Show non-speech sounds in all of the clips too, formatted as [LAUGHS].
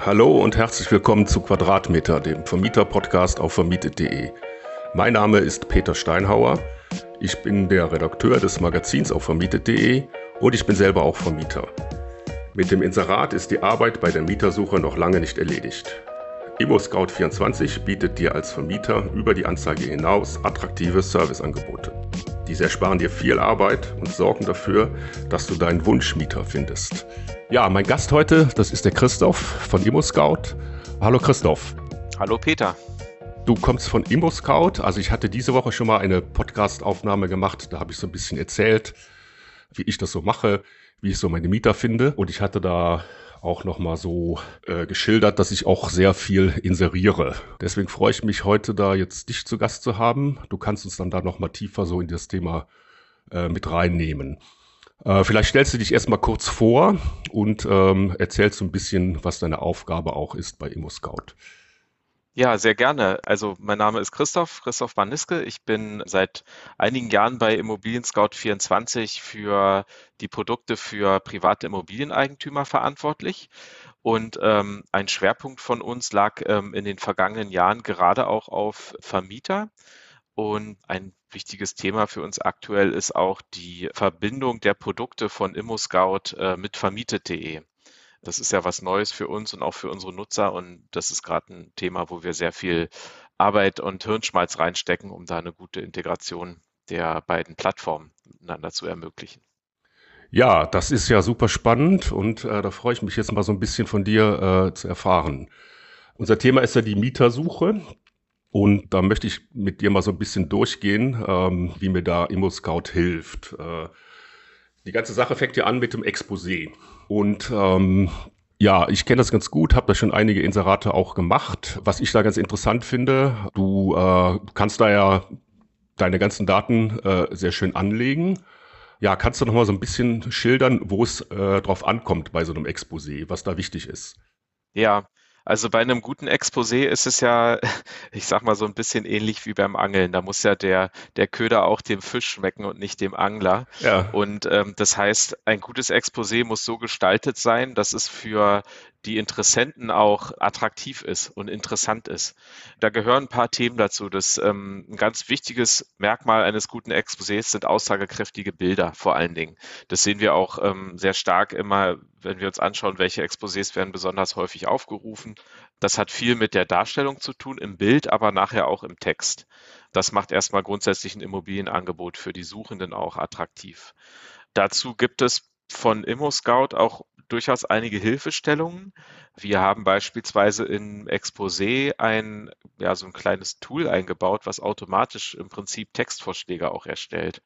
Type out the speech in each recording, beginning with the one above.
Hallo und herzlich willkommen zu Quadratmeter, dem Vermieter-Podcast auf vermietet.de. Mein Name ist Peter Steinhauer. Ich bin der Redakteur des Magazins auf vermietet.de und ich bin selber auch Vermieter. Mit dem Inserat ist die Arbeit bei der Mietersuche noch lange nicht erledigt. ImmoScout24 bietet dir als Vermieter über die Anzeige hinaus attraktive Serviceangebote. Diese ersparen dir viel Arbeit und sorgen dafür, dass du deinen Wunschmieter findest. Ja, mein Gast heute, das ist der Christoph von ImmoScout. Hallo Christoph. Hallo Peter. Du kommst von ImmoScout. Also ich hatte diese Woche schon mal eine Podcast-Aufnahme gemacht. Da habe ich so ein bisschen erzählt, wie ich das so mache, wie ich so meine Mieter finde. Und ich hatte da auch nochmal so äh, geschildert, dass ich auch sehr viel inseriere. Deswegen freue ich mich heute da jetzt dich zu Gast zu haben. Du kannst uns dann da nochmal tiefer so in das Thema äh, mit reinnehmen. Äh, vielleicht stellst du dich erstmal kurz vor und ähm, erzählst so ein bisschen, was deine Aufgabe auch ist bei ImmoScout. Ja, sehr gerne. Also mein Name ist Christoph, Christoph Baniske. Ich bin seit einigen Jahren bei Immobilien Scout 24 für die Produkte für private Immobilieneigentümer verantwortlich. Und ähm, ein Schwerpunkt von uns lag ähm, in den vergangenen Jahren gerade auch auf Vermieter. Und ein wichtiges Thema für uns aktuell ist auch die Verbindung der Produkte von ImmoScout äh, mit vermietet.de. Das ist ja was Neues für uns und auch für unsere Nutzer und das ist gerade ein Thema, wo wir sehr viel Arbeit und Hirnschmalz reinstecken, um da eine gute Integration der beiden Plattformen miteinander zu ermöglichen. Ja, das ist ja super spannend und äh, da freue ich mich jetzt mal so ein bisschen von dir äh, zu erfahren. Unser Thema ist ja die Mietersuche und da möchte ich mit dir mal so ein bisschen durchgehen, ähm, wie mir da ImmoScout hilft. Äh, die ganze Sache fängt ja an mit dem Exposé. Und ähm, ja, ich kenne das ganz gut, habe da schon einige Inserate auch gemacht. Was ich da ganz interessant finde, du äh, kannst da ja deine ganzen Daten äh, sehr schön anlegen. Ja, kannst du noch mal so ein bisschen schildern, wo es äh, drauf ankommt bei so einem Exposé, was da wichtig ist? Ja, also bei einem guten Exposé ist es ja, [LAUGHS] ich sag mal so ein bisschen ähnlich wie beim Angeln. Da muss ja der, der Köder auch dem Fisch schmecken und nicht dem Angler. Ja. Und ähm, das heißt, ein gutes Exposé muss so gestaltet sein, dass es für die Interessenten auch attraktiv ist und interessant ist. Da gehören ein paar Themen dazu. Das ähm, ein ganz wichtiges Merkmal eines guten Exposés sind aussagekräftige Bilder vor allen Dingen. Das sehen wir auch ähm, sehr stark immer, wenn wir uns anschauen, welche Exposés werden besonders häufig aufgerufen. Das hat viel mit der Darstellung zu tun im Bild, aber nachher auch im Text. Das macht erstmal grundsätzlich ein Immobilienangebot für die Suchenden auch attraktiv. Dazu gibt es von ImmoScout auch durchaus einige Hilfestellungen. Wir haben beispielsweise in Exposé ein, ja, so ein kleines Tool eingebaut, was automatisch im Prinzip Textvorschläge auch erstellt.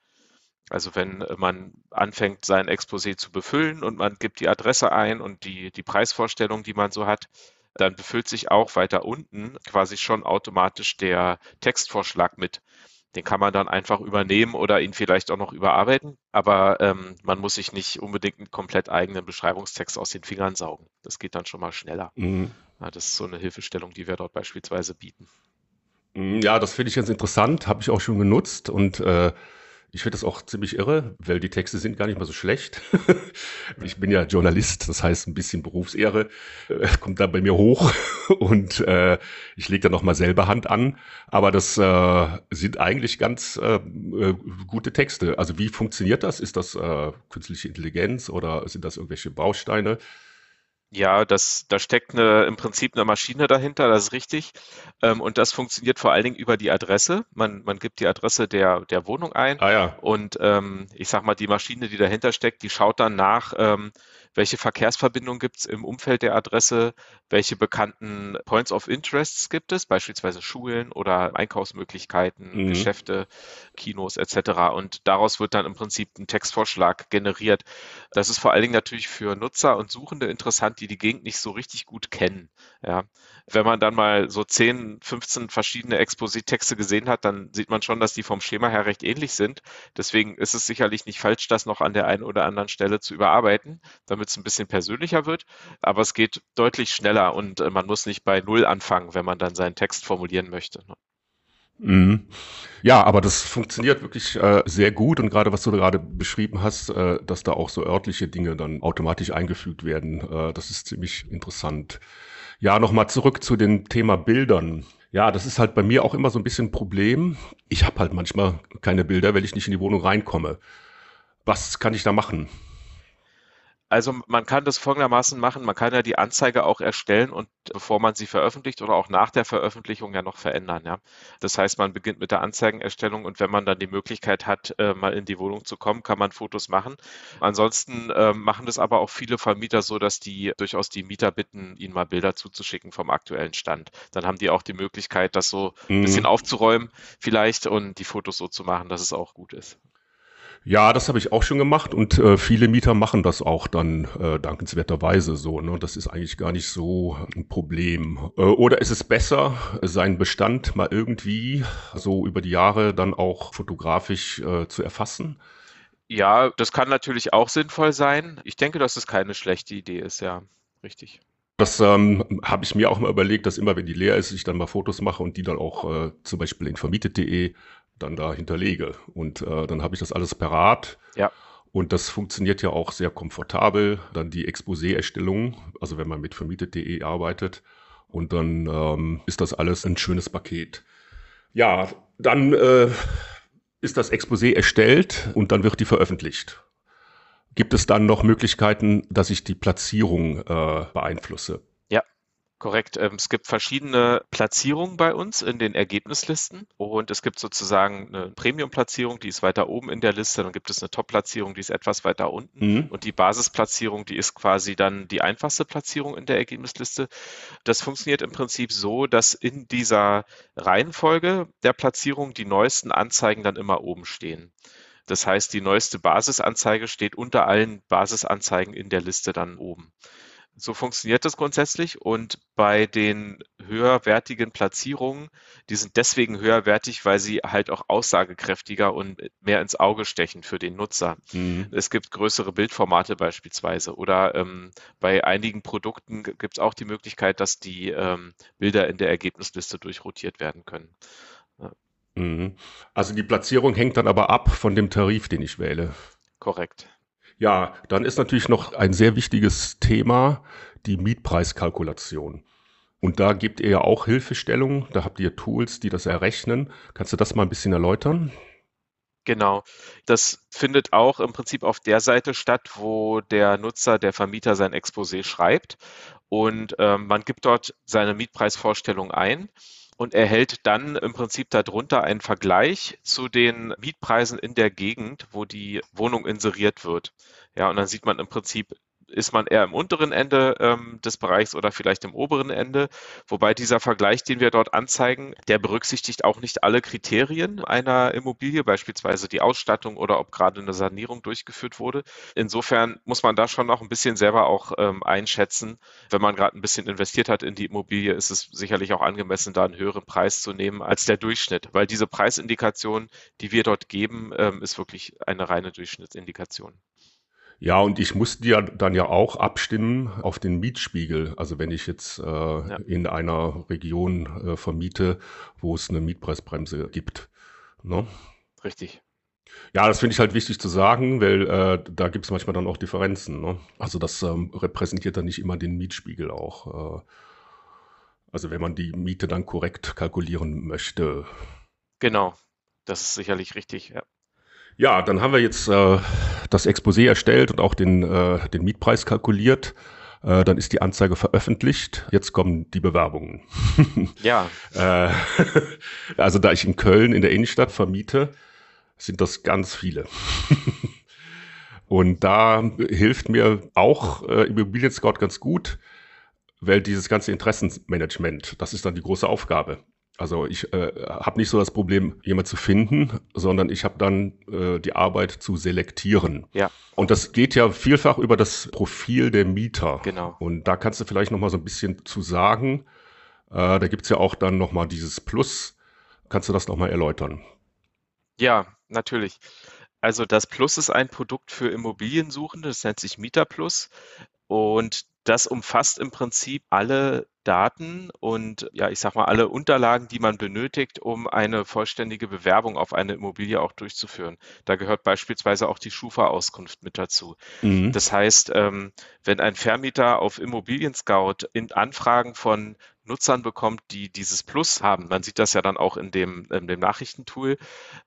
Also wenn man anfängt, sein Exposé zu befüllen und man gibt die Adresse ein und die, die Preisvorstellung, die man so hat, dann befüllt sich auch weiter unten quasi schon automatisch der Textvorschlag mit. Den kann man dann einfach übernehmen oder ihn vielleicht auch noch überarbeiten, aber ähm, man muss sich nicht unbedingt einen komplett eigenen Beschreibungstext aus den Fingern saugen. Das geht dann schon mal schneller. Mhm. Ja, das ist so eine Hilfestellung, die wir dort beispielsweise bieten. Mhm, ja, das finde ich ganz interessant, habe ich auch schon genutzt und äh, ich finde das auch ziemlich irre, weil die Texte sind gar nicht mal so schlecht. [LAUGHS] ich bin ja Journalist, das heißt ein bisschen Berufsehre äh, kommt da bei mir hoch [LAUGHS] und äh, ich lege da noch mal selber Hand an. Aber das äh, sind eigentlich ganz äh, äh, gute Texte. Also wie funktioniert das? Ist das künstliche Intelligenz oder sind das irgendwelche Bausteine? Ja, das, da steckt eine, im Prinzip eine Maschine dahinter, das ist richtig. Ähm, und das funktioniert vor allen Dingen über die Adresse. Man, man gibt die Adresse der, der Wohnung ein. Ah, ja. Und ähm, ich sag mal, die Maschine, die dahinter steckt, die schaut dann nach, ähm, welche Verkehrsverbindungen gibt es im Umfeld der Adresse, welche bekannten Points of Interests gibt es, beispielsweise Schulen oder Einkaufsmöglichkeiten, mhm. Geschäfte, Kinos etc. Und daraus wird dann im Prinzip ein Textvorschlag generiert. Das ist vor allen Dingen natürlich für Nutzer und Suchende interessant, die die Gegend nicht so richtig gut kennen. Ja. Wenn man dann mal so 10, 15 verschiedene Exposé-Texte gesehen hat, dann sieht man schon, dass die vom Schema her recht ähnlich sind. Deswegen ist es sicherlich nicht falsch, das noch an der einen oder anderen Stelle zu überarbeiten, damit es ein bisschen persönlicher wird. Aber es geht deutlich schneller und äh, man muss nicht bei Null anfangen, wenn man dann seinen Text formulieren möchte. Ne? Mhm. Ja, aber das funktioniert wirklich äh, sehr gut und gerade was du gerade beschrieben hast, äh, dass da auch so örtliche Dinge dann automatisch eingefügt werden, äh, das ist ziemlich interessant. Ja, nochmal zurück zu dem Thema Bildern. Ja, das ist halt bei mir auch immer so ein bisschen ein Problem. Ich habe halt manchmal keine Bilder, wenn ich nicht in die Wohnung reinkomme. Was kann ich da machen? Also man kann das folgendermaßen machen, man kann ja die Anzeige auch erstellen und bevor man sie veröffentlicht oder auch nach der Veröffentlichung ja noch verändern. Ja. Das heißt, man beginnt mit der Anzeigenerstellung und wenn man dann die Möglichkeit hat, äh, mal in die Wohnung zu kommen, kann man Fotos machen. Ansonsten äh, machen das aber auch viele Vermieter so, dass die durchaus die Mieter bitten, ihnen mal Bilder zuzuschicken vom aktuellen Stand. Dann haben die auch die Möglichkeit, das so ein bisschen mhm. aufzuräumen vielleicht und die Fotos so zu machen, dass es auch gut ist. Ja, das habe ich auch schon gemacht und äh, viele Mieter machen das auch dann äh, dankenswerterweise so. Ne? Das ist eigentlich gar nicht so ein Problem. Äh, oder ist es besser, seinen Bestand mal irgendwie so über die Jahre dann auch fotografisch äh, zu erfassen? Ja, das kann natürlich auch sinnvoll sein. Ich denke, dass es keine schlechte Idee ist, ja, richtig. Das ähm, habe ich mir auch mal überlegt, dass immer, wenn die leer ist, ich dann mal Fotos mache und die dann auch äh, zum Beispiel in vermietet.de dann da hinterlege. Und äh, dann habe ich das alles parat. Ja. Und das funktioniert ja auch sehr komfortabel. Dann die Exposé-Erstellung, also wenn man mit vermietet.de arbeitet. Und dann ähm, ist das alles ein schönes Paket. Ja, dann äh, ist das Exposé erstellt und dann wird die veröffentlicht. Gibt es dann noch Möglichkeiten, dass ich die Platzierung äh, beeinflusse? Korrekt. Ähm, es gibt verschiedene Platzierungen bei uns in den Ergebnislisten und es gibt sozusagen eine Premium-Platzierung, die ist weiter oben in der Liste, dann gibt es eine Top-Platzierung, die ist etwas weiter unten mhm. und die Basisplatzierung, die ist quasi dann die einfachste Platzierung in der Ergebnisliste. Das funktioniert im Prinzip so, dass in dieser Reihenfolge der Platzierung die neuesten Anzeigen dann immer oben stehen. Das heißt, die neueste Basisanzeige steht unter allen Basisanzeigen in der Liste dann oben. So funktioniert das grundsätzlich und bei den höherwertigen Platzierungen, die sind deswegen höherwertig, weil sie halt auch aussagekräftiger und mehr ins Auge stechen für den Nutzer. Mhm. Es gibt größere Bildformate beispielsweise oder ähm, bei einigen Produkten gibt es auch die Möglichkeit, dass die ähm, Bilder in der Ergebnisliste durchrotiert werden können. Ja. Mhm. Also die Platzierung hängt dann aber ab von dem Tarif, den ich wähle. Korrekt. Ja, dann ist natürlich noch ein sehr wichtiges Thema die Mietpreiskalkulation. Und da gebt ihr ja auch Hilfestellung, da habt ihr Tools, die das errechnen. Kannst du das mal ein bisschen erläutern? Genau. Das findet auch im Prinzip auf der Seite statt, wo der Nutzer, der Vermieter sein Exposé schreibt. Und ähm, man gibt dort seine Mietpreisvorstellung ein und erhält dann im Prinzip darunter einen Vergleich zu den Mietpreisen in der Gegend, wo die Wohnung inseriert wird. Ja, und dann sieht man im Prinzip, ist man eher im unteren Ende ähm, des Bereichs oder vielleicht im oberen Ende. Wobei dieser Vergleich, den wir dort anzeigen, der berücksichtigt auch nicht alle Kriterien einer Immobilie, beispielsweise die Ausstattung oder ob gerade eine Sanierung durchgeführt wurde. Insofern muss man da schon noch ein bisschen selber auch ähm, einschätzen. Wenn man gerade ein bisschen investiert hat in die Immobilie, ist es sicherlich auch angemessen, da einen höheren Preis zu nehmen als der Durchschnitt, weil diese Preisindikation, die wir dort geben, ähm, ist wirklich eine reine Durchschnittsindikation. Ja, und ich musste ja dann ja auch abstimmen auf den Mietspiegel. Also wenn ich jetzt äh, ja. in einer Region äh, vermiete, wo es eine Mietpreisbremse gibt. Ne? Richtig. Ja, das finde ich halt wichtig zu sagen, weil äh, da gibt es manchmal dann auch Differenzen. Ne? Also das ähm, repräsentiert dann nicht immer den Mietspiegel auch. Äh, also wenn man die Miete dann korrekt kalkulieren möchte. Genau, das ist sicherlich richtig, ja. Ja, dann haben wir jetzt äh, das Exposé erstellt und auch den, äh, den Mietpreis kalkuliert. Äh, dann ist die Anzeige veröffentlicht. Jetzt kommen die Bewerbungen. [LAUGHS] Ja. äh, [LAUGHS] also da ich in Köln in der Innenstadt vermiete, sind das ganz viele. [LAUGHS] und da hilft mir auch äh, Immobilien Scout ganz gut, weil dieses ganze Interessenmanagement, das ist dann die große Aufgabe. Also ich äh, habe nicht so das Problem, jemand zu finden, sondern ich habe dann äh, die Arbeit zu selektieren. Ja. Und das geht ja vielfach über das Profil der Mieter. Genau. Und da kannst du vielleicht noch mal so ein bisschen zu sagen. Äh, da gibt's ja auch dann noch mal dieses Plus. Kannst du das noch mal erläutern? Ja, natürlich. Also das Plus ist ein Produkt für Immobiliensuchende, das nennt sich Mieter Plus. Und das umfasst im Prinzip alle Daten und ja, ich sag mal, alle Unterlagen, die man benötigt, um eine vollständige Bewerbung auf eine Immobilie auch durchzuführen. Da gehört beispielsweise auch die Schufa-Auskunft mit dazu. Mhm. Das heißt, ähm, wenn ein Vermieter auf Immobilien Scout in Anfragen von Nutzern bekommt, die dieses Plus haben, man sieht das ja dann auch in dem, in dem Nachrichtentool,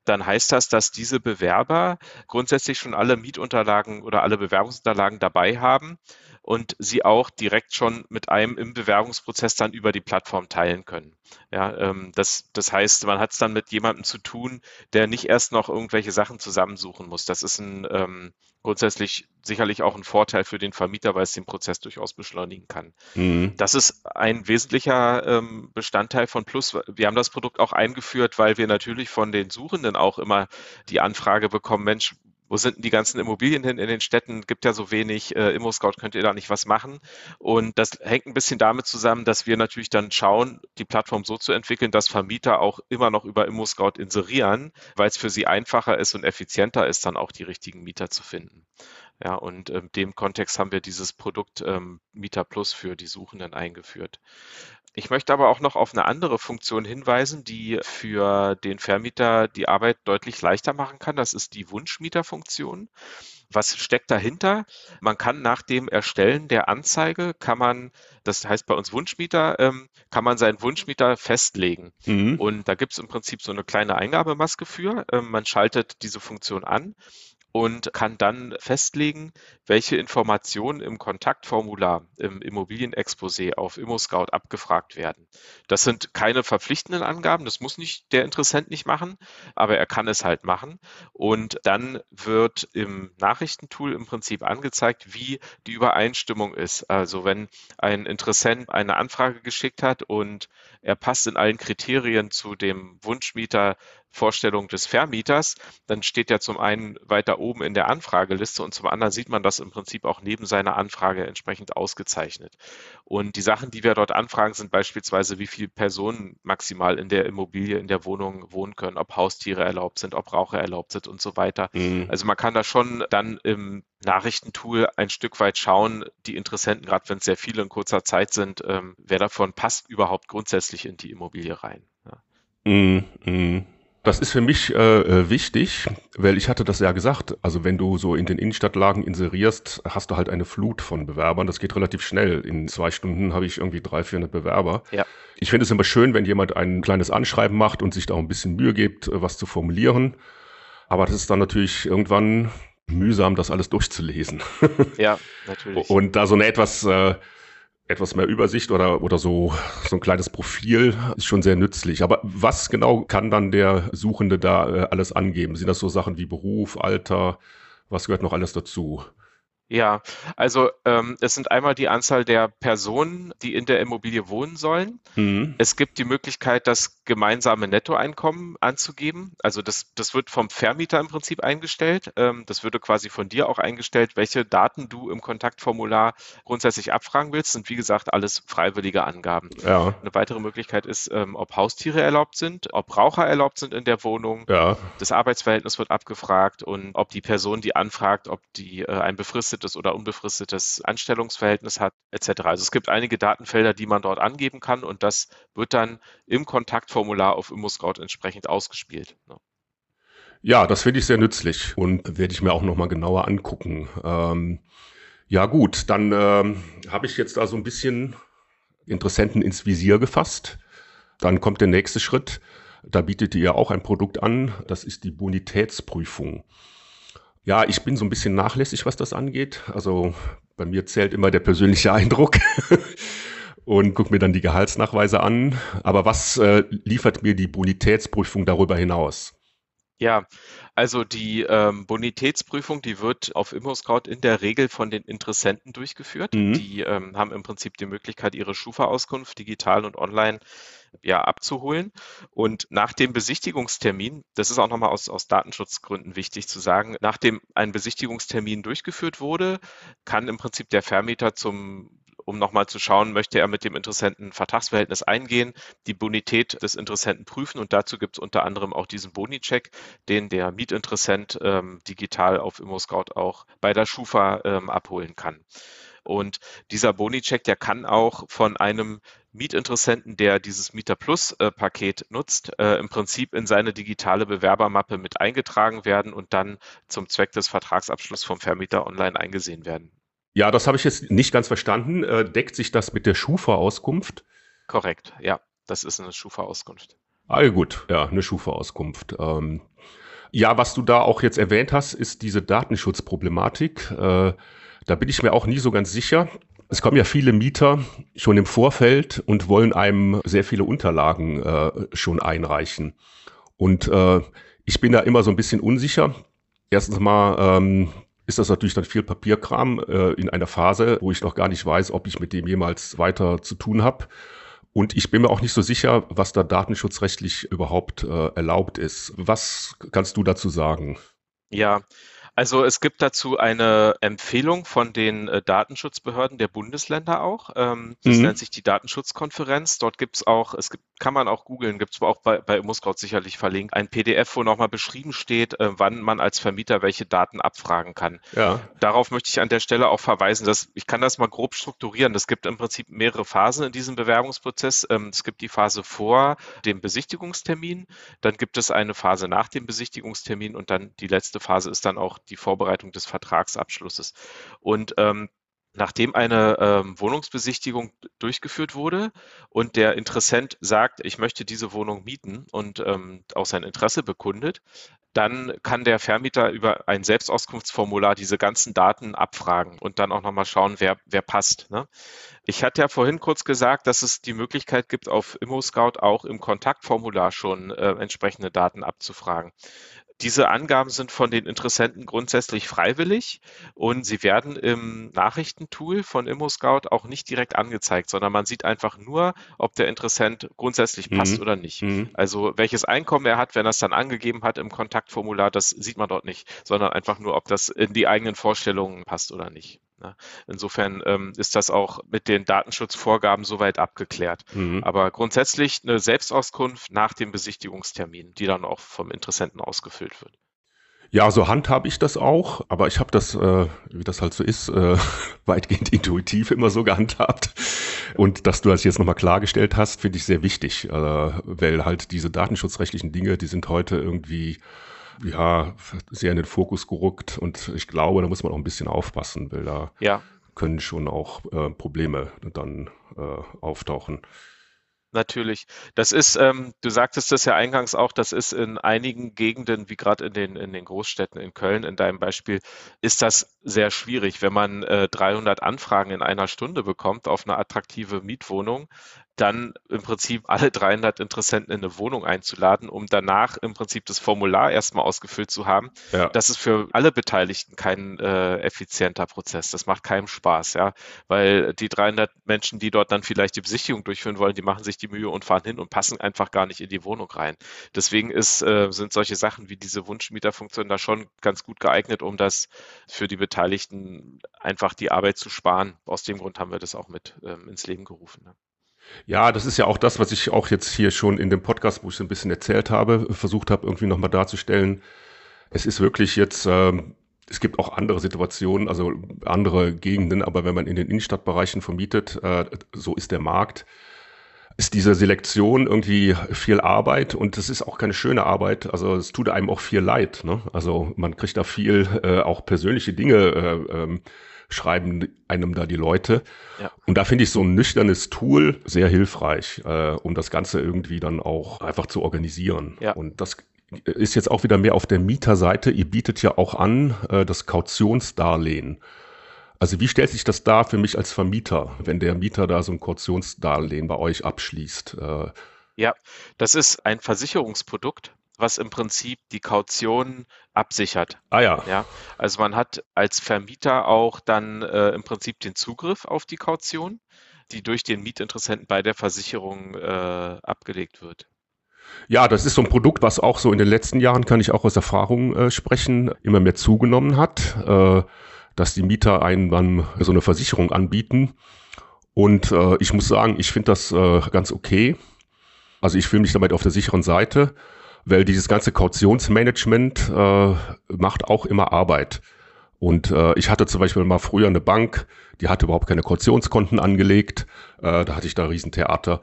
dann heißt das, dass diese Bewerber grundsätzlich schon alle Mietunterlagen oder alle Bewerbungsunterlagen dabei haben und sie auch direkt schon mit einem im Bewerbungsprozess dann über die Plattform teilen können. Ja, ähm, das, das heißt, man hat es dann mit jemandem zu tun, der nicht erst noch irgendwelche Sachen zusammensuchen muss. Das ist ein ähm, grundsätzlich sicherlich auch ein Vorteil für den Vermieter, weil es den Prozess durchaus beschleunigen kann. Mhm. Das ist ein wesentlicher ähm, Bestandteil von Plus. Wir haben das Produkt auch eingeführt, weil wir natürlich von den Suchenden auch immer die Anfrage bekommen, Mensch, wo sind denn die ganzen Immobilien hin in den Städten? Gibt ja so wenig, äh, Immo-Scout könnt ihr da nicht was machen. Und das hängt ein bisschen damit zusammen, dass wir natürlich dann schauen, die Plattform so zu entwickeln, dass Vermieter auch immer noch über Immo-Scout inserieren, weil es für sie einfacher ist und effizienter ist, dann auch die richtigen Mieter zu finden. Ja, und in ähm, dem Kontext haben wir dieses Produkt ähm, Mieter Plus für die Suchenden eingeführt. Ich möchte aber auch noch auf eine andere Funktion hinweisen, die für den Vermieter die Arbeit deutlich leichter machen kann. Das ist die Wunschmieterfunktion. Was steckt dahinter? Man kann nach dem Erstellen der Anzeige, kann man, das heißt bei uns Wunschmieter, ähm, kann man seinen Wunschmieter festlegen. Mhm. Und da gibt es im Prinzip so eine kleine Eingabemaske für. Ähm, man schaltet diese Funktion an und kann dann festlegen, welche Informationen im Kontaktformular im Immobilienexposé auf ImmoScout abgefragt werden. Das sind keine verpflichtenden Angaben, das muss nicht der Interessent nicht machen, aber er kann es halt machen. Und dann wird im Nachrichtentool im Prinzip angezeigt, wie die Übereinstimmung ist. Also wenn ein Interessent eine Anfrage geschickt hat und er passt in allen Kriterien zu dem Wunschmieter Vorstellung des Vermieters, dann steht er zum einen weiter oben in der Anfrageliste und zum anderen sieht man das im Prinzip auch neben seiner Anfrage entsprechend ausgezeichnet. Und die Sachen, die wir dort anfragen, sind beispielsweise, wie viele Personen maximal in der Immobilie, in der Wohnung wohnen können, ob Haustiere erlaubt sind, ob Raucher erlaubt sind und so weiter. Mhm. Also man kann da schon dann im Nachrichtentool ein Stück weit schauen, die Interessenten, gerade wenn es sehr viele in kurzer Zeit sind, ähm, wer davon passt überhaupt grundsätzlich in die Immobilie rein. Ja. Mm, mm. Das ist für mich äh, äh, wichtig, weil ich hatte das ja gesagt, also wenn du so in den Innenstadtlagen inserierst, hast du halt eine Flut von Bewerbern. Das geht relativ schnell. In zwei Stunden habe ich irgendwie drei, vierhundert Bewerber. Ja. Ich finde es immer schön, wenn jemand ein kleines Anschreiben macht und sich da auch ein bisschen Mühe gibt, äh, was zu formulieren. Aber das ist dann natürlich irgendwann mühsam, das alles durchzulesen. Ja, [LAUGHS] natürlich. Und da so eine etwas äh, etwas mehr Übersicht oder, oder so, so ein kleines Profil ist schon sehr nützlich. Aber was genau kann dann der Suchende da äh, alles angeben? Sind das so Sachen wie Beruf, Alter? Was gehört noch alles dazu? Ja, also ähm, es sind einmal die Anzahl der Personen, die in der Immobilie wohnen sollen. Mhm. Es gibt die Möglichkeit, das gemeinsame Nettoeinkommen anzugeben. Also das, das wird vom Vermieter im Prinzip eingestellt. Ähm, das würde quasi von dir auch eingestellt, welche Daten du im Kontaktformular grundsätzlich abfragen willst. Sind wie gesagt alles freiwillige Angaben. Ja. Eine weitere Möglichkeit ist, ähm, ob Haustiere erlaubt sind, ob Raucher erlaubt sind in der Wohnung. Ja. Das Arbeitsverhältnis wird abgefragt und ob die Person, die anfragt, ob die äh, ein befristetes befristetes oder unbefristetes Anstellungsverhältnis hat, etc. Also es gibt einige Datenfelder, die man dort angeben kann und das wird dann im Kontaktformular auf ImmoScout entsprechend ausgespielt. Ne? Ja, das finde ich sehr nützlich und werde ich mir auch nochmal genauer angucken. Ähm, ja gut, dann ähm, habe ich jetzt da so ein bisschen Interessenten ins Visier gefasst. Dann kommt der nächste Schritt. Da bietet ihr auch ein Produkt an. Das ist die Bonitätsprüfung. Ja, ich bin so ein bisschen nachlässig, was das angeht. Also bei mir zählt immer der persönliche [LAUGHS] Eindruck und gucke mir dann die Gehaltsnachweise an. Aber was äh, liefert mir die Bonitätsprüfung darüber hinaus? Ja, also die ähm, Bonitätsprüfung, die wird auf ImmoScout in der Regel von den Interessenten durchgeführt. Mhm. Die ähm, haben im Prinzip die Möglichkeit, ihre Schufa-Auskunft digital und online ja, abzuholen. Und nach dem Besichtigungstermin, das ist auch nochmal aus, aus Datenschutzgründen wichtig zu sagen, nachdem ein Besichtigungstermin durchgeführt wurde, kann im Prinzip der Vermieter zum um nochmal zu schauen, möchte er mit dem Interessenten Vertragsverhältnis eingehen, die Bonität des Interessenten prüfen und dazu gibt es unter anderem auch diesen Boni-Check, den der Mietinteressent ähm, digital auf ImmoScout auch bei der Schufa ähm, abholen kann. Und dieser Boni-Check, der kann auch von einem Mietinteressenten, der dieses Mieter Plus äh, nutzt, äh, im Prinzip in seine digitale Bewerbermappe mit eingetragen werden und dann zum Zweck des Vertragsabschlusses vom Vermieter online eingesehen werden. Ja, das habe ich jetzt nicht ganz verstanden. Äh, deckt sich das mit der Schufa-Auskunft? Korrekt, ja, das ist eine Schufa-Auskunft. Ah, gut, ja, eine Schufa-Auskunft. Ähm, ja, was du da auch jetzt erwähnt hast, ist diese Datenschutzproblematik. Äh, da bin ich mir auch nie so ganz sicher. Es kommen ja viele Mieter schon im Vorfeld und wollen einem sehr viele Unterlagen äh, schon einreichen. Und äh, ich bin da immer so ein bisschen unsicher. Erstens mal ähm, ist das natürlich dann viel Papierkram äh, in einer Phase, wo ich noch gar nicht weiß, ob ich mit dem jemals weiter zu tun habe. Und ich bin mir auch nicht so sicher, was da datenschutzrechtlich überhaupt äh, erlaubt ist. Was kannst du dazu sagen? Ja, also es gibt dazu eine Empfehlung von den äh, Datenschutzbehörden der Bundesländer auch. Ähm, das mhm. nennt sich die Datenschutzkonferenz. Dort gibt es auch, es gibt, kann man auch googeln, gibt es auch bei, bei Immuskraut sicherlich verlinkt, ein PDF, wo nochmal beschrieben steht, äh, wann man als Vermieter welche Daten abfragen kann. Ja. Darauf möchte ich an der Stelle auch verweisen, dass ich kann das mal grob strukturieren. Es gibt im Prinzip mehrere Phasen in diesem Bewerbungsprozess. Ähm, es gibt die Phase vor dem Besichtigungstermin, dann gibt es eine Phase nach dem Besichtigungstermin und dann die letzte Phase ist dann auch die Vorbereitung des Vertragsabschlusses. Und ähm, Nachdem eine ähm, Wohnungsbesichtigung durchgeführt wurde und der Interessent sagt, ich möchte diese Wohnung mieten und ähm, auch sein Interesse bekundet, dann kann der Vermieter über ein Selbstauskunftsformular diese ganzen Daten abfragen und dann auch nochmal schauen, wer, wer passt. Ne? Ich hatte ja vorhin kurz gesagt, dass es die Möglichkeit gibt, auf ImmoScout auch im Kontaktformular schon äh, entsprechende Daten abzufragen. Diese Angaben sind von den Interessenten grundsätzlich freiwillig und sie werden im Nachrichtentool von ImmoScout auch nicht direkt angezeigt, sondern man sieht einfach nur, ob der Interessent grundsätzlich passt mhm. oder nicht. Mhm. Also welches Einkommen er hat, wenn er es dann angegeben hat im Kontaktformular, das sieht man dort nicht, sondern einfach nur, ob das in die eigenen Vorstellungen passt oder nicht. Ne? Insofern ähm, ist das auch mit den Datenschutzvorgaben soweit abgeklärt. Mhm. Aber grundsätzlich eine Selbstauskunft nach dem Besichtigungstermin, die dann auch vom Interessenten ausgefüllt wird. Ja, so handhabe ich das auch, aber ich habe das, äh, wie das halt so ist, äh, [LAUGHS] weitgehend intuitiv immer so gehandhabt. Und dass du das jetzt nochmal klargestellt hast, finde ich sehr wichtig, äh, weil halt diese datenschutzrechtlichen Dinge, die sind heute irgendwie ja, sehr in den Fokus gerückt und ich glaube, da muss man auch ein bisschen aufpassen, weil da ja. können schon auch äh, Probleme dann äh, auftauchen. Natürlich. Das ist, ähm, du sagtest das ja eingangs auch, das ist in einigen Gegenden, wie gerade in den, in den Großstädten in Köln, in deinem Beispiel, ist das sehr schwierig. Wenn man äh, 300 Anfragen in einer Stunde bekommt auf eine attraktive Mietwohnung, dann im Prinzip alle 300 Interessenten in eine Wohnung einzuladen, um danach im Prinzip das Formular erstmal ausgefüllt zu haben. Ja. Das ist für alle Beteiligten kein äh, effizienter Prozess. Das macht keinem Spaß, ja, weil die 300 Menschen, die dort dann vielleicht die Besichtigung durchführen wollen, die machen sich die Mühe und fahren hin und passen einfach gar nicht in die Wohnung rein. Deswegen ist, äh, sind solche Sachen wie diese Wunschmieterfunktion da schon ganz gut geeignet, um das für die Beteiligten einfach die Arbeit zu sparen. Aus dem Grund haben wir das auch mit ähm, ins Leben gerufen. Ne? Ja, das ist ja auch das, was ich auch jetzt hier schon in dem Podcast, wo ich es ein bisschen erzählt habe, versucht habe, irgendwie nochmal darzustellen. Es ist wirklich jetzt, äh, es gibt auch andere Situationen, also andere Gegenden, aber wenn man in den Innenstadtbereichen vermietet, äh, so ist der Markt, ist diese Selektion irgendwie viel Arbeit und es ist auch keine schöne Arbeit. Also es tut einem auch viel leid. Ne? Also man kriegt da viel äh, auch persönliche Dinge äh, ähm, schreiben einem da die Leute. Ja. Und da finde ich so ein nüchternes Tool sehr hilfreich, äh, um das Ganze irgendwie dann auch einfach zu organisieren. Ja. Und das ist jetzt auch wieder mehr auf der Mieterseite. Ihr bietet ja auch an äh, das Kautionsdarlehen. Also wie stellt sich das dar für mich als Vermieter, wenn der Mieter da so ein Kautionsdarlehen bei euch abschließt? Äh, ja, das ist ein Versicherungsprodukt was im Prinzip die Kaution absichert. Ah ja. Ja, also man hat als Vermieter auch dann äh, im Prinzip den Zugriff auf die Kaution, die durch den Mietinteressenten bei der Versicherung äh, abgelegt wird. Ja, das ist so ein Produkt, was auch so in den letzten Jahren, kann ich auch aus Erfahrung äh, sprechen, immer mehr zugenommen hat, äh, dass die Mieter einen dann so eine Versicherung anbieten. Und äh, ich muss sagen, ich finde das äh, ganz okay. Also ich fühle mich damit auf der sicheren Seite weil dieses ganze Kautionsmanagement äh, macht auch immer Arbeit. Und äh, ich hatte zum Beispiel mal früher eine Bank, die hatte überhaupt keine Kautionskonten angelegt. Äh, da hatte ich da Riesentheater.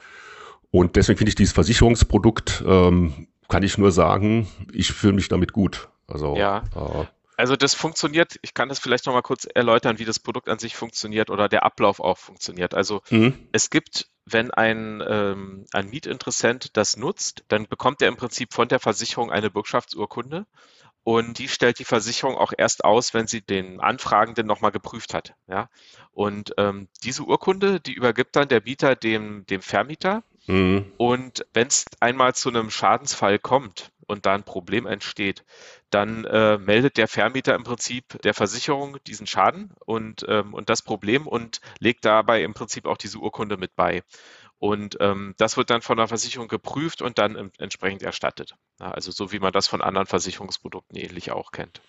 Und deswegen finde ich dieses Versicherungsprodukt, ähm, kann ich nur sagen, ich fühle mich damit gut. Also, ja. Äh, also das funktioniert, ich kann das vielleicht nochmal kurz erläutern, wie das Produkt an sich funktioniert oder der Ablauf auch funktioniert. Also mhm. es gibt, wenn ein, ähm, ein Mietinteressent das nutzt, dann bekommt er im Prinzip von der Versicherung eine Bürgschaftsurkunde und die stellt die Versicherung auch erst aus, wenn sie den Anfragenden nochmal geprüft hat. Ja? Und ähm, diese Urkunde, die übergibt dann der Mieter dem, dem Vermieter. Mhm. Und wenn es einmal zu einem Schadensfall kommt und da ein Problem entsteht, dann äh, meldet der Vermieter im Prinzip der Versicherung diesen Schaden und, ähm, und das Problem und legt dabei im Prinzip auch diese Urkunde mit bei. Und ähm, das wird dann von der Versicherung geprüft und dann entsprechend erstattet. Also so wie man das von anderen Versicherungsprodukten ähnlich auch kennt.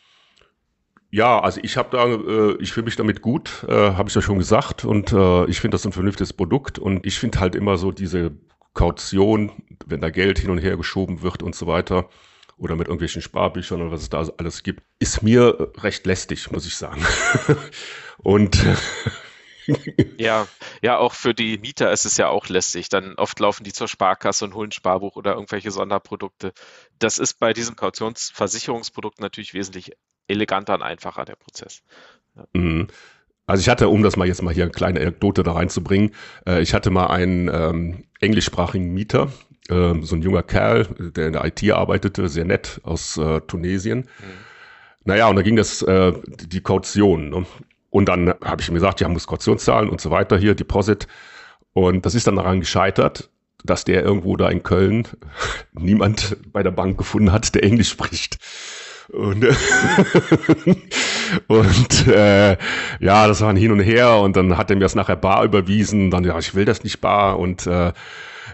Ja, also ich habe da, äh, ich fühle mich damit gut, äh, habe ich ja schon gesagt, und äh, ich finde das ein vernünftiges Produkt und ich finde halt immer so diese Kaution, wenn da Geld hin und her geschoben wird und so weiter oder mit irgendwelchen Sparbüchern oder was es da alles gibt, ist mir recht lästig, muss ich sagen. [LAUGHS] und [LAUGHS] ja, ja, auch für die Mieter ist es ja auch lästig. Dann oft laufen die zur Sparkasse und holen Sparbuch oder irgendwelche Sonderprodukte. Das ist bei diesem Kautionsversicherungsprodukt natürlich wesentlich eleganter und einfacher, der Prozess. Ja. Mhm. Also ich hatte, um das mal jetzt mal hier eine kleine Anekdote da reinzubringen, äh, ich hatte mal einen ähm, englischsprachigen Mieter, äh, so ein junger Kerl, der in der IT arbeitete, sehr nett aus äh, Tunesien. Mhm. Naja, und da ging das, äh, die Kaution. Ne? Und dann habe ich ihm gesagt, ja, muss Kaution zahlen und so weiter hier, Deposit. Und das ist dann daran gescheitert, dass der irgendwo da in Köln [LAUGHS] niemand bei der Bank gefunden hat, der Englisch spricht. Und, [LAUGHS] und äh, ja, das war ein Hin und Her und dann hat er mir das nachher bar überwiesen. Dann ja, ich will das nicht bar und äh,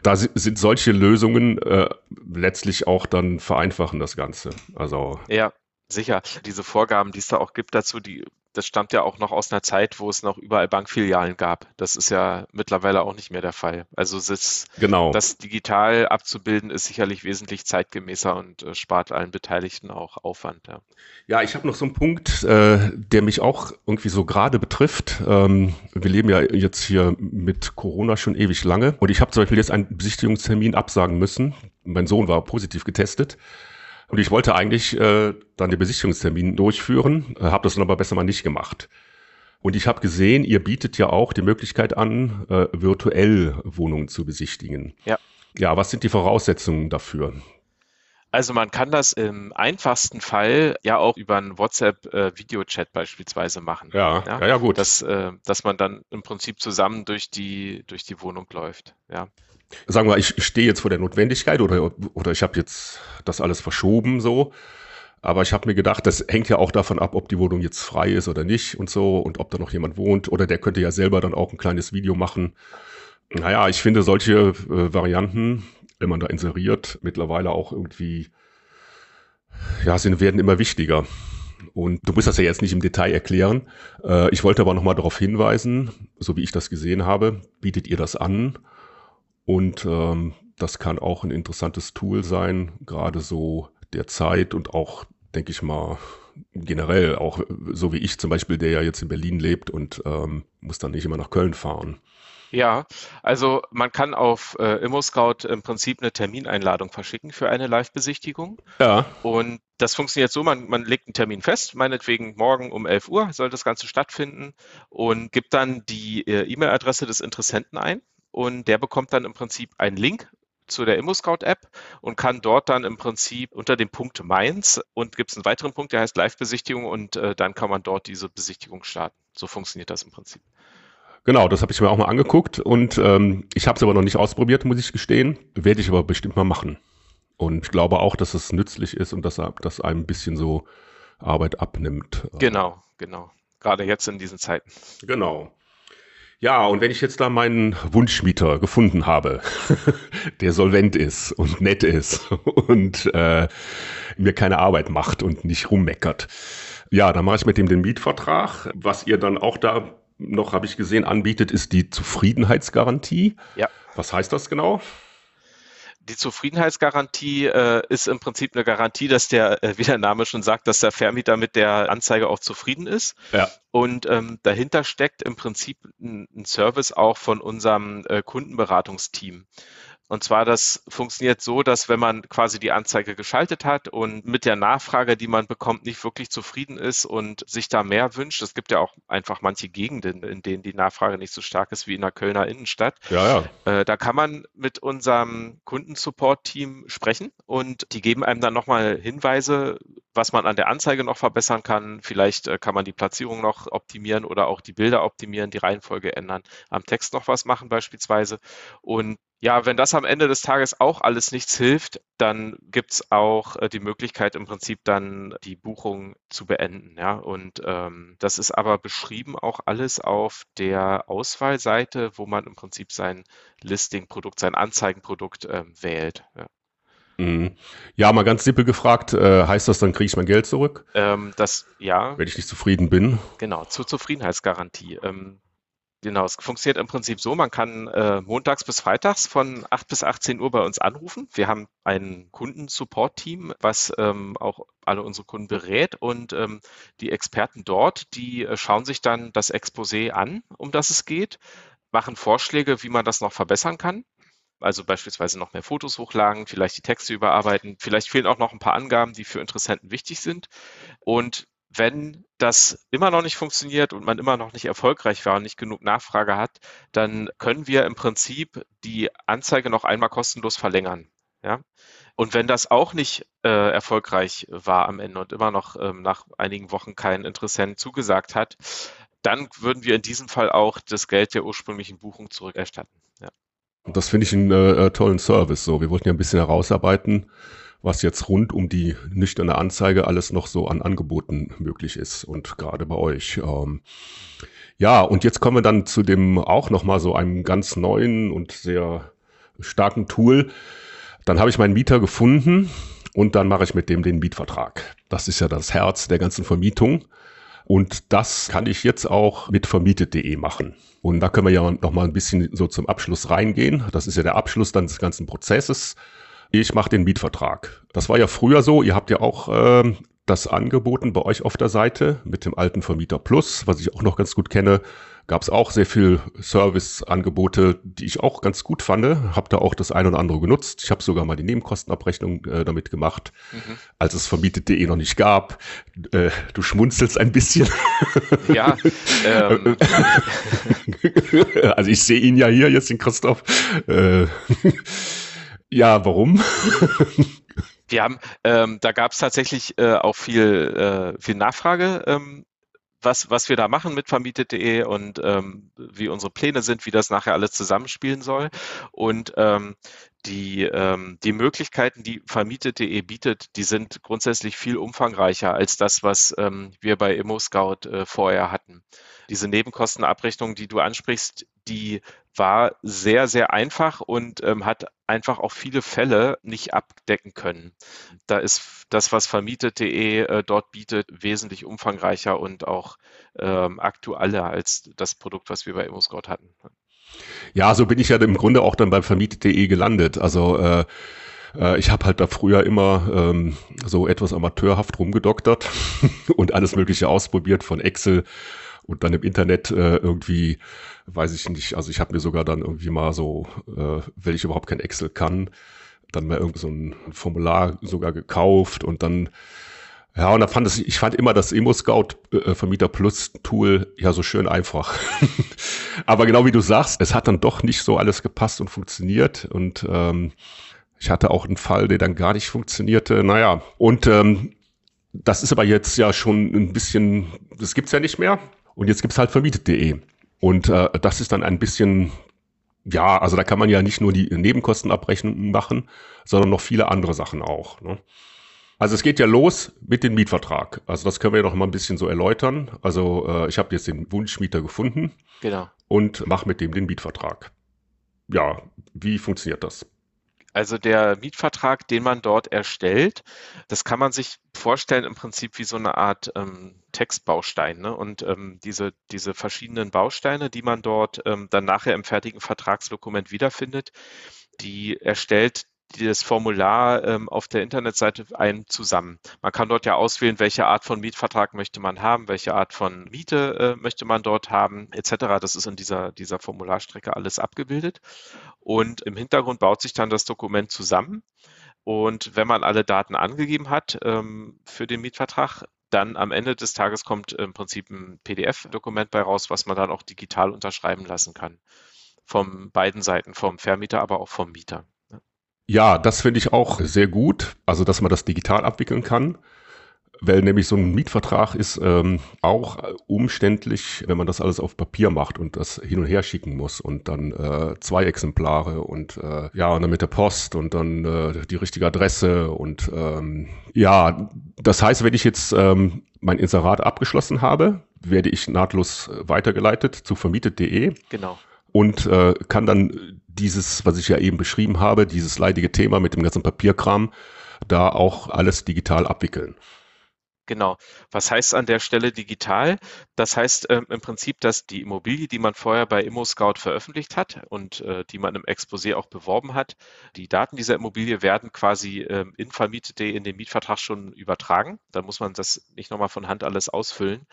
da sind solche Lösungen äh, letztlich auch dann vereinfachen das Ganze. Also ja, sicher. Diese Vorgaben, die es da auch gibt dazu, die das stammt ja auch noch aus einer Zeit, wo es noch überall Bankfilialen gab. Das ist ja mittlerweile auch nicht mehr der Fall. Also ist, genau. das digital abzubilden ist sicherlich wesentlich zeitgemäßer und äh, spart allen Beteiligten auch Aufwand. Ja, ja ich habe noch so einen Punkt, äh, der mich auch irgendwie so gerade betrifft. Ähm, wir leben ja jetzt hier mit Corona schon ewig lange und ich habe zum Beispiel jetzt einen Besichtigungstermin absagen müssen. Mein Sohn war positiv getestet. Und ich wollte eigentlich äh, dann den Besichtigungstermin durchführen, äh, habe das dann aber besser mal nicht gemacht. Und ich habe gesehen, ihr bietet ja auch die Möglichkeit an, äh, virtuell Wohnungen zu besichtigen. Ja. Ja, was sind die Voraussetzungen dafür? Also man kann das im einfachsten Fall ja auch über einen WhatsApp-Videochat äh, beispielsweise machen. Ja, ja, ja, ja gut. Dass, äh, dass man dann im Prinzip zusammen durch die, durch die Wohnung läuft. Ja sagen wir, ich stehe jetzt vor der Notwendigkeit oder, oder ich habe jetzt das alles verschoben so. Aber ich habe mir gedacht, das hängt ja auch davon ab, ob die Wohnung jetzt frei ist oder nicht und so und ob da noch jemand wohnt. Oder der könnte ja selber dann auch ein kleines Video machen. Naja, ich finde solche äh, Varianten, wenn man da inseriert, mittlerweile auch irgendwie, ja, sind, werden immer wichtiger. Und du musst das ja jetzt nicht im Detail erklären. Äh, ich wollte aber nochmal darauf hinweisen, so wie ich das gesehen habe, bietet ihr das an und ähm, das kann auch ein interessantes Tool sein, gerade so der Zeit und auch, denke ich mal, generell, auch so wie ich zum Beispiel, der ja jetzt in Berlin lebt und ähm, muss dann nicht immer nach Köln fahren. Ja, also man kann auf äh, ImmoScout im Prinzip eine Termineinladung verschicken für eine Live-Besichtigung. Ja. Und das funktioniert so, man, man legt einen Termin fest, meinetwegen morgen um 11 Uhr soll das Ganze stattfinden und gibt dann die äh, E-Mail-Adresse des Interessenten ein und der bekommt dann im Prinzip einen Link zu der ImmoScout-App und kann dort dann im Prinzip unter dem Punkt Mainz und gibt es einen weiteren Punkt, der heißt Live-Besichtigung und äh, dann kann man dort diese Besichtigung starten. So funktioniert das im Prinzip. Genau, das habe ich mir auch mal angeguckt und ähm, ich habe es aber noch nicht ausprobiert, muss ich gestehen. Werde ich aber bestimmt mal machen. Und ich glaube auch, dass es nützlich ist und dass das einem ein bisschen so Arbeit abnimmt. Genau, genau. Gerade jetzt in diesen Zeiten. Genau. Ja, und wenn ich jetzt da meinen Wunschmieter gefunden habe, [LAUGHS] der solvent ist und nett ist [LAUGHS] und äh, mir keine Arbeit macht und nicht rummeckert, ja, dann mache ich mit dem den Mietvertrag. Was ihr dann auch da noch, habe ich gesehen, anbietet, ist die Zufriedenheitsgarantie. Ja. Was heißt das genau? Die Zufriedenheitsgarantie äh, ist im Prinzip eine Garantie, dass der, äh, wie der Name schon sagt, dass der Vermieter mit der Anzeige auch zufrieden ist. Ja. Und ähm, dahinter steckt im Prinzip ein, ein Service auch von unserem äh, Kundenberatungsteam. Und zwar, das funktioniert so, dass wenn man quasi die Anzeige geschaltet hat und mit der Nachfrage, die man bekommt, nicht wirklich zufrieden ist und sich da mehr wünscht, es gibt ja auch einfach manche Gegenden, in denen die Nachfrage nicht so stark ist wie in der Kölner Innenstadt. Ja, ja. Äh, da kann man mit unserem Kundensupport-Team sprechen und die geben einem dann nochmal Hinweise, was man an der Anzeige noch verbessern kann. Vielleicht äh, kann man die Platzierung noch optimieren oder auch die Bilder optimieren, die Reihenfolge ändern, am Text noch was machen beispielsweise. Und ja, wenn das am Ende des Tages auch alles nichts hilft, dann gibt es auch äh, die Möglichkeit, im Prinzip dann die Buchung zu beenden. Ja, und ähm, das ist aber beschrieben auch alles auf der Auswahlseite, wo man im Prinzip sein Listing-Produkt, sein Anzeigenprodukt äh, wählt. Ja. Mhm. Ja, mal ganz simpel gefragt, äh, heißt das, dann kriege ich mein Geld zurück? Ähm, das, ja. Wenn ich nicht zufrieden bin. Genau, zur Zufriedenheitsgarantie. Ähm, Genau, es funktioniert im Prinzip so, man kann äh, montags bis freitags von 8 bis 18 Uhr bei uns anrufen. Wir haben ein Kundensupport-Team, was ähm, auch alle unsere Kunden berät und ähm, die Experten dort, die äh, schauen sich dann das Exposé an, um das es geht, machen Vorschläge, wie man das noch verbessern kann. Also beispielsweise noch mehr Fotos hochladen, vielleicht die Texte überarbeiten, vielleicht fehlen auch noch ein paar Angaben, die für Interessenten wichtig sind. Und wenn das immer noch nicht funktioniert und man immer noch nicht erfolgreich war und nicht genug Nachfrage hat, dann können wir im Prinzip die Anzeige noch einmal kostenlos verlängern. Ja? Und wenn das auch nicht äh, erfolgreich war am Ende und immer noch ähm, nach einigen Wochen kein Interessent zugesagt hat, dann würden wir in diesem Fall auch das Geld der ursprünglichen Buchung zurückerstatten. Ja. Das finde ich einen äh, tollen Service. So, wir wollten ja ein bisschen herausarbeiten, was jetzt rund um die nüchterne Anzeige alles noch so an Angeboten möglich ist und gerade bei euch. Ähm, ja, und jetzt kommen wir dann zu dem auch nochmal so einem ganz neuen und sehr starken Tool. Dann habe ich meinen Mieter gefunden und dann mache ich mit dem den Mietvertrag. Das ist ja das Herz der ganzen Vermietung. Und das kann ich jetzt auch mit vermietet.de machen. Und da können wir ja noch mal ein bisschen so zum Abschluss reingehen. Das ist ja der Abschluss dann des ganzen Prozesses ich mache den Mietvertrag. Das war ja früher so, ihr habt ja auch äh, das angeboten bei euch auf der Seite mit dem alten Vermieter Plus, was ich auch noch ganz gut kenne. Gab es auch sehr viel Serviceangebote, die ich auch ganz gut fand. Hab da auch das ein oder andere genutzt. Ich habe sogar mal die Nebenkostenabrechnung äh, damit gemacht, mhm. als es vermietet.de noch nicht gab. Äh, du schmunzelst ein bisschen. Ja. Ähm. [LAUGHS] also ich sehe ihn ja hier jetzt, den Christoph. Äh, ja, warum? Wir haben, ähm, da gab es tatsächlich äh, auch viel, äh, viel Nachfrage, ähm, was, was wir da machen mit vermietet.de und ähm, wie unsere Pläne sind, wie das nachher alles zusammenspielen soll. Und ähm, die, ähm, die Möglichkeiten, die vermietet.de bietet, die sind grundsätzlich viel umfangreicher als das, was ähm, wir bei ImmoScout äh, vorher hatten. Diese Nebenkostenabrechnung, die du ansprichst, die war sehr, sehr einfach und ähm, hat einfach auch viele Fälle nicht abdecken können. Da ist das, was vermietet.de äh, dort bietet, wesentlich umfangreicher und auch ähm, aktueller als das Produkt, was wir bei ImmoScout hatten. Ja, so bin ich ja im Grunde auch dann bei vermietet.de gelandet. Also äh, äh ich habe halt da früher immer ähm, so etwas amateurhaft rumgedoktert [LAUGHS] und alles Mögliche ausprobiert von Excel und dann im Internet äh, irgendwie, weiß ich nicht, also ich habe mir sogar dann irgendwie mal so, äh, wenn ich überhaupt kein Excel kann, dann mal irgendwie so ein Formular sogar gekauft und dann ja, und da fand es, ich fand immer das Emo-Scout äh, Vermieter Plus Tool ja so schön einfach. [LAUGHS] Aber genau wie du sagst, es hat dann doch nicht so alles gepasst und funktioniert. Und ähm, ich hatte auch einen Fall, der dann gar nicht funktionierte. Naja, und ähm, das ist aber jetzt ja schon ein bisschen, das gibt's ja nicht mehr. Und jetzt gibt's halt vermietet.de. Und äh, das ist dann ein bisschen, ja, also da kann man ja nicht nur die Nebenkostenabrechnungen machen, sondern noch viele andere Sachen auch. Ne? Also es geht ja los mit dem Mietvertrag. Also das können wir ja noch mal ein bisschen so erläutern. Also äh, ich habe jetzt den Wunschmieter gefunden genau. und mache mit dem den Mietvertrag. Ja, wie funktioniert das? Also der Mietvertrag, den man dort erstellt, das kann man sich vorstellen im Prinzip wie so eine Art ähm, Textbaustein. Ne? Und ähm, diese, diese verschiedenen Bausteine, die man dort ähm, dann nachher im fertigen Vertragsdokument wiederfindet, die erstellt das Formular ähm, auf der Internetseite ein zusammen. Man kann dort ja auswählen, welche Art von Mietvertrag möchte man haben, welche Art von Miete äh, möchte man dort haben, etc. Das ist in dieser, dieser Formularstrecke alles abgebildet. Und im Hintergrund baut sich dann das Dokument zusammen. Und wenn man alle Daten angegeben hat ähm, für den Mietvertrag, dann am Ende des Tages kommt im Prinzip ein PDF-Dokument bei raus, was man dann auch digital unterschreiben lassen kann. Von beiden Seiten, vom Vermieter, aber auch vom Mieter. Ja, das finde ich auch sehr gut, also dass man das digital abwickeln kann, weil nämlich so ein Mietvertrag ist ähm, auch umständlich, wenn man das alles auf Papier macht und das hin und her schicken muss und dann äh, zwei Exemplare und äh, ja und dann mit der Post und dann äh, die richtige Adresse und ähm, ja, das heißt, wenn ich jetzt ähm, mein Inserat abgeschlossen habe, werde ich nahtlos weitergeleitet zu vermietet.de. Genau und äh, kann dann dieses, was ich ja eben beschrieben habe, dieses leidige Thema mit dem ganzen Papierkram, da auch alles digital abwickeln. Genau. Was heißt an der Stelle digital? Das heißt ähm, im Prinzip, dass die Immobilie, die man vorher bei ImmoScout veröffentlicht hat und äh, die man im Exposé auch beworben hat, die Daten dieser Immobilie werden quasi ähm, in vermietet.de in den Mietvertrag schon übertragen. Da muss man das nicht nochmal von Hand alles ausfüllen.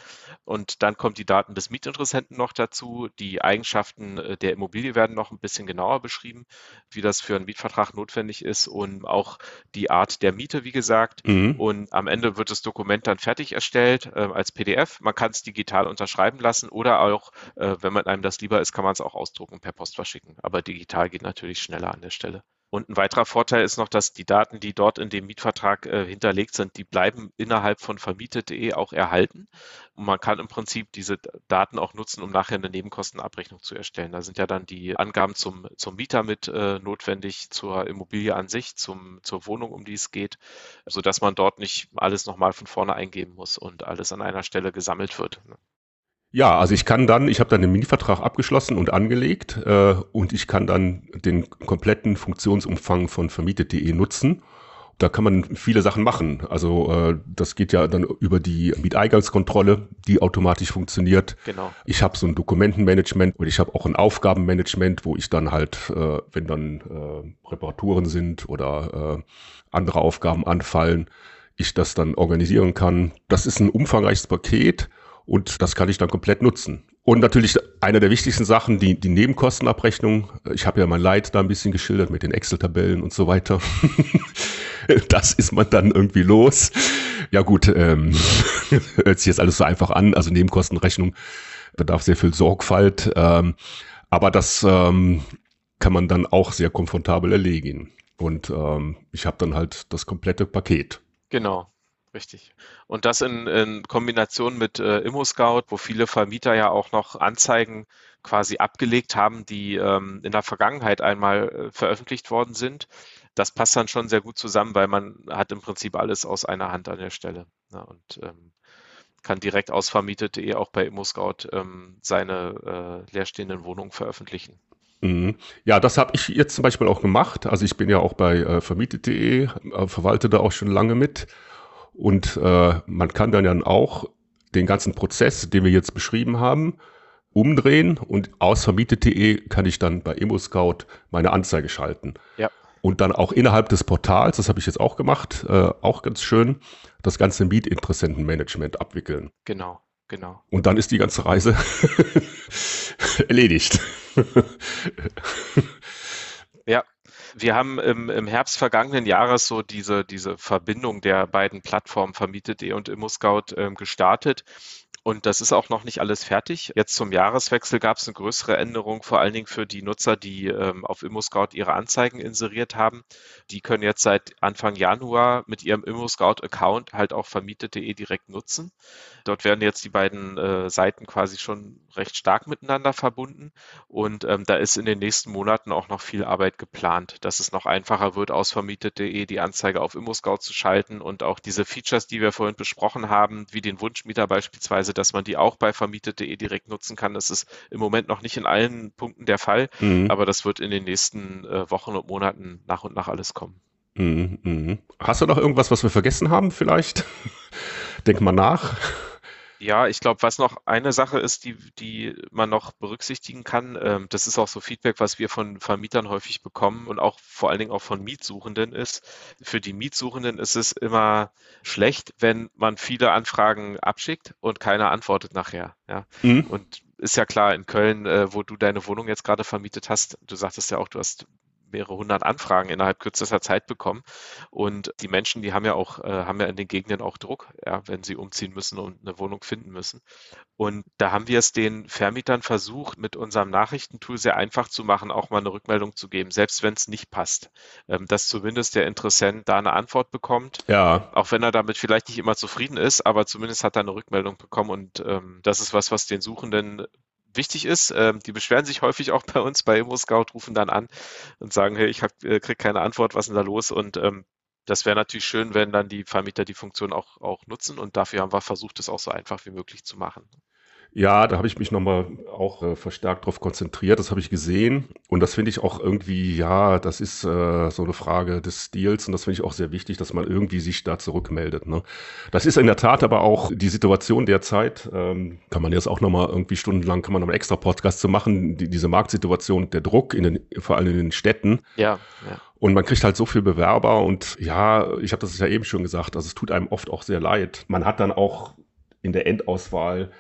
Und dann kommen die Daten des Mietinteressenten noch dazu. Die Eigenschaften äh, der Immobilie werden noch ein bisschen genauer beschrieben, wie das für einen Mietvertrag notwendig ist und auch die Art der Miete, wie gesagt. Mhm. Und am Ende wird das Dokument Dokument dann fertig erstellt äh, als PDF. Man kann es digital unterschreiben lassen oder auch, äh, wenn man einem das lieber ist, kann man es auch ausdrucken per Post verschicken. Aber digital geht natürlich schneller an der Stelle. Und ein weiterer Vorteil ist noch, dass die Daten, die dort in dem Mietvertrag äh, hinterlegt sind, die bleiben innerhalb von vermietet.de auch erhalten. Und man kann im Prinzip diese Daten auch nutzen, um nachher eine Nebenkostenabrechnung zu erstellen. Da sind ja dann die Angaben zum, zum Mieter mit äh, notwendig, zur Immobilie an sich, zum, zur Wohnung, um die es geht, sodass man dort nicht alles nochmal von vorne eingeben muss und alles an einer Stelle gesammelt wird. Ja, also ich kann dann, ich habe dann den Mietvertrag abgeschlossen und angelegt äh, und ich kann dann den kompletten Funktionsumfang von vermietet.de nutzen. Da kann man viele Sachen machen. Also äh, das geht ja dann über die Mieteingangskontrolle, die automatisch funktioniert. Genau. Ich habe so ein Dokumentenmanagement und ich habe auch ein Aufgabenmanagement, wo ich dann halt, äh, wenn dann äh, Reparaturen sind oder äh, andere Aufgaben anfallen, ich das dann organisieren kann. Das ist ein umfangreiches Paket und das kann ich dann komplett nutzen. Und natürlich eine der wichtigsten Sachen, die, die Nebenkostenabrechnung. Ich habe ja mein Leid da ein bisschen geschildert mit den Excel-Tabellen und so weiter. [LAUGHS] das ist man dann irgendwie los. Ja gut, ähm, [LAUGHS] hört sich jetzt alles so einfach an. Also Nebenkostenrechnung bedarf sehr viel Sorgfalt. Ähm, aber das ähm, kann man dann auch sehr komfortabel erledigen. Und ähm, ich habe dann halt das komplette Paket. Genau. Richtig. Und das in, in Kombination mit äh, ImmoScout, wo viele Vermieter ja auch noch Anzeigen quasi abgelegt haben, die ähm, in der Vergangenheit einmal äh, veröffentlicht worden sind. Das passt dann schon sehr gut zusammen, weil man hat im Prinzip alles aus einer Hand an der Stelle. Ne, und ähm, kann direkt aus vermietet.de auch bei ImmoScout ähm, seine äh, leerstehenden Wohnungen veröffentlichen. Mhm. Ja, das habe ich jetzt zum Beispiel auch gemacht. Also ich bin ja auch bei äh, vermietet.de, äh, verwalte da auch schon lange mit. Und äh, man kann dann ja auch den ganzen Prozess, den wir jetzt beschrieben haben, umdrehen und aus vermietet.de kann ich dann bei ImmoScout meine Anzeige schalten. Ja. Und dann auch innerhalb des Portals, das habe ich jetzt auch gemacht, äh, auch ganz schön, das ganze Mietinteressentenmanagement abwickeln. Genau, genau. Und dann ist die ganze Reise [LAUGHS] erledigt. Wir haben im, im Herbst vergangenen Jahres so diese, diese Verbindung der beiden Plattformen Vermietet.de und ImmoScout ähm, gestartet. Und das ist auch noch nicht alles fertig. Jetzt zum Jahreswechsel gab es eine größere Änderung, vor allen Dingen für die Nutzer, die ähm, auf ImmoScout ihre Anzeigen inseriert haben. Die können jetzt seit Anfang Januar mit ihrem ImmoScout-Account halt auch vermietet.de direkt nutzen. Dort werden jetzt die beiden äh, Seiten quasi schon recht stark miteinander verbunden. Und ähm, da ist in den nächsten Monaten auch noch viel Arbeit geplant, dass es noch einfacher wird, aus vermietet.de die Anzeige auf ImmoScout zu schalten und auch diese Features, die wir vorhin besprochen haben, wie den Wunschmieter beispielsweise Weise, dass man die auch bei vermietet.de direkt nutzen kann. Das ist im Moment noch nicht in allen Punkten der Fall, mhm. aber das wird in den nächsten äh, Wochen und Monaten nach und nach alles kommen. Mhm, mh. Hast du noch irgendwas, was wir vergessen haben vielleicht? [LAUGHS] Denk mal nach. Ja, ich glaube, was noch eine Sache ist, die, die man noch berücksichtigen kann, ähm, das ist auch so Feedback, was wir von Vermietern häufig bekommen und auch vor allen Dingen auch von Mietsuchenden ist. Für die Mietsuchenden ist es immer schlecht, wenn man viele Anfragen abschickt und keiner antwortet nachher. Ja. Mhm. Und ist ja klar, in Köln, äh, wo du deine Wohnung jetzt gerade vermietet hast, du sagtest ja auch, du hast mehrere hundert Anfragen innerhalb kürzester Zeit bekommen. Und die Menschen, die haben ja auch, äh, haben ja in den Gegenden auch Druck, ja, wenn sie umziehen müssen und eine Wohnung finden müssen. Und da haben wir es den Vermietern versucht, mit unserem Nachrichtentool sehr einfach zu machen, auch mal eine Rückmeldung zu geben, selbst wenn es nicht passt. Ähm, dass zumindest der Interessent da eine Antwort bekommt. Ja. Auch wenn er damit vielleicht nicht immer zufrieden ist, aber zumindest hat er eine Rückmeldung bekommen. Und ähm, das ist was, was den Suchenden wichtig ist. Ähm, die beschweren sich häufig auch bei uns bei ImmoScout, rufen dann an und sagen, hey, ich hab, äh, krieg keine Antwort, was ist denn da los? Und ähm, das wäre natürlich schön, wenn dann die Vermieter die Funktion auch, auch nutzen und dafür haben wir versucht, es auch so einfach wie möglich zu machen. Ja, da habe ich mich nochmal auch äh, verstärkt drauf konzentriert. Das habe ich gesehen. Und das finde ich auch irgendwie, ja, das ist äh, so eine Frage des Stils. Und das finde ich auch sehr wichtig, dass man irgendwie sich da zurückmeldet. Ne? Das ist in der Tat aber auch die Situation derzeit. Ähm, kann man jetzt auch nochmal irgendwie stundenlang, kann man noch einen extra Podcast zu machen. Die, diese Marktsituation, der Druck, in den, vor allem in den Städten. Ja, ja. Und man kriegt halt so viel Bewerber und ja, ich habe das ja eben schon gesagt, also es tut einem oft auch sehr leid. Man hat dann auch in der Endauswahl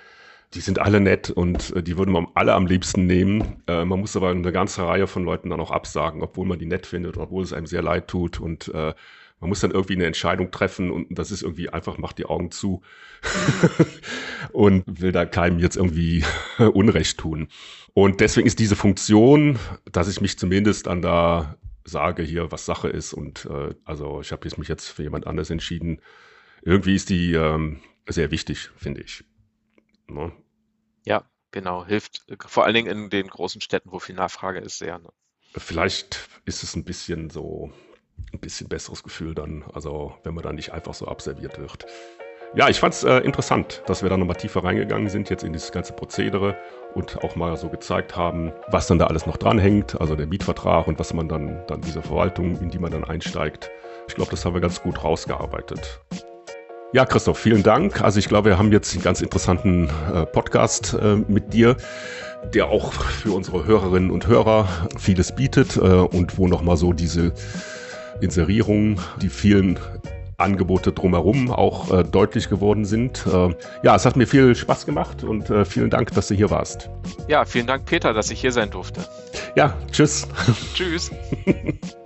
die sind alle nett und äh, die würden man alle am liebsten nehmen. Äh, man muss aber eine ganze Reihe von Leuten dann auch absagen, obwohl man die nett findet, obwohl es einem sehr leid tut und äh, man muss dann irgendwie eine Entscheidung treffen und das ist irgendwie einfach, macht die Augen zu [LAUGHS] und will da keinem jetzt irgendwie [LAUGHS] Unrecht tun. Und deswegen ist diese Funktion, dass ich mich zumindest an da sage hier, was Sache ist und äh, also ich habe mich jetzt für jemand anderes entschieden. Irgendwie ist die ähm, sehr wichtig, finde ich. Ne? Ja, genau. Hilft äh, vor allen Dingen in den großen Städten, wo viel Nachfrage ist, sehr. Ne? Vielleicht ist es ein bisschen so ein bisschen besseres Gefühl dann, also wenn man dann nicht einfach so abserviert wird. Ja, ich fand es äh, interessant, dass wir da nochmal tiefer reingegangen sind, jetzt in dieses ganze Prozedere und auch mal so gezeigt haben, was dann da alles noch dranhängt, also der Mietvertrag und was man dann, dann diese Verwaltung, in die man dann einsteigt. Ich glaube, das haben wir ganz gut rausgearbeitet. Ja, Christoph, vielen Dank. Also ich glaube, wir haben jetzt einen ganz interessanten äh, Podcast äh, mit dir, der auch für unsere Hörerinnen und Hörer vieles bietet äh, und wo nochmal so diese Inserierungen, die vielen Angebote drumherum auch äh, deutlich geworden sind. Äh, ja, es hat mir viel Spaß gemacht und äh, vielen Dank, dass du hier warst. Ja, vielen Dank, Peter, dass ich hier sein durfte. Ja, tschüss. Tschüss. [LAUGHS]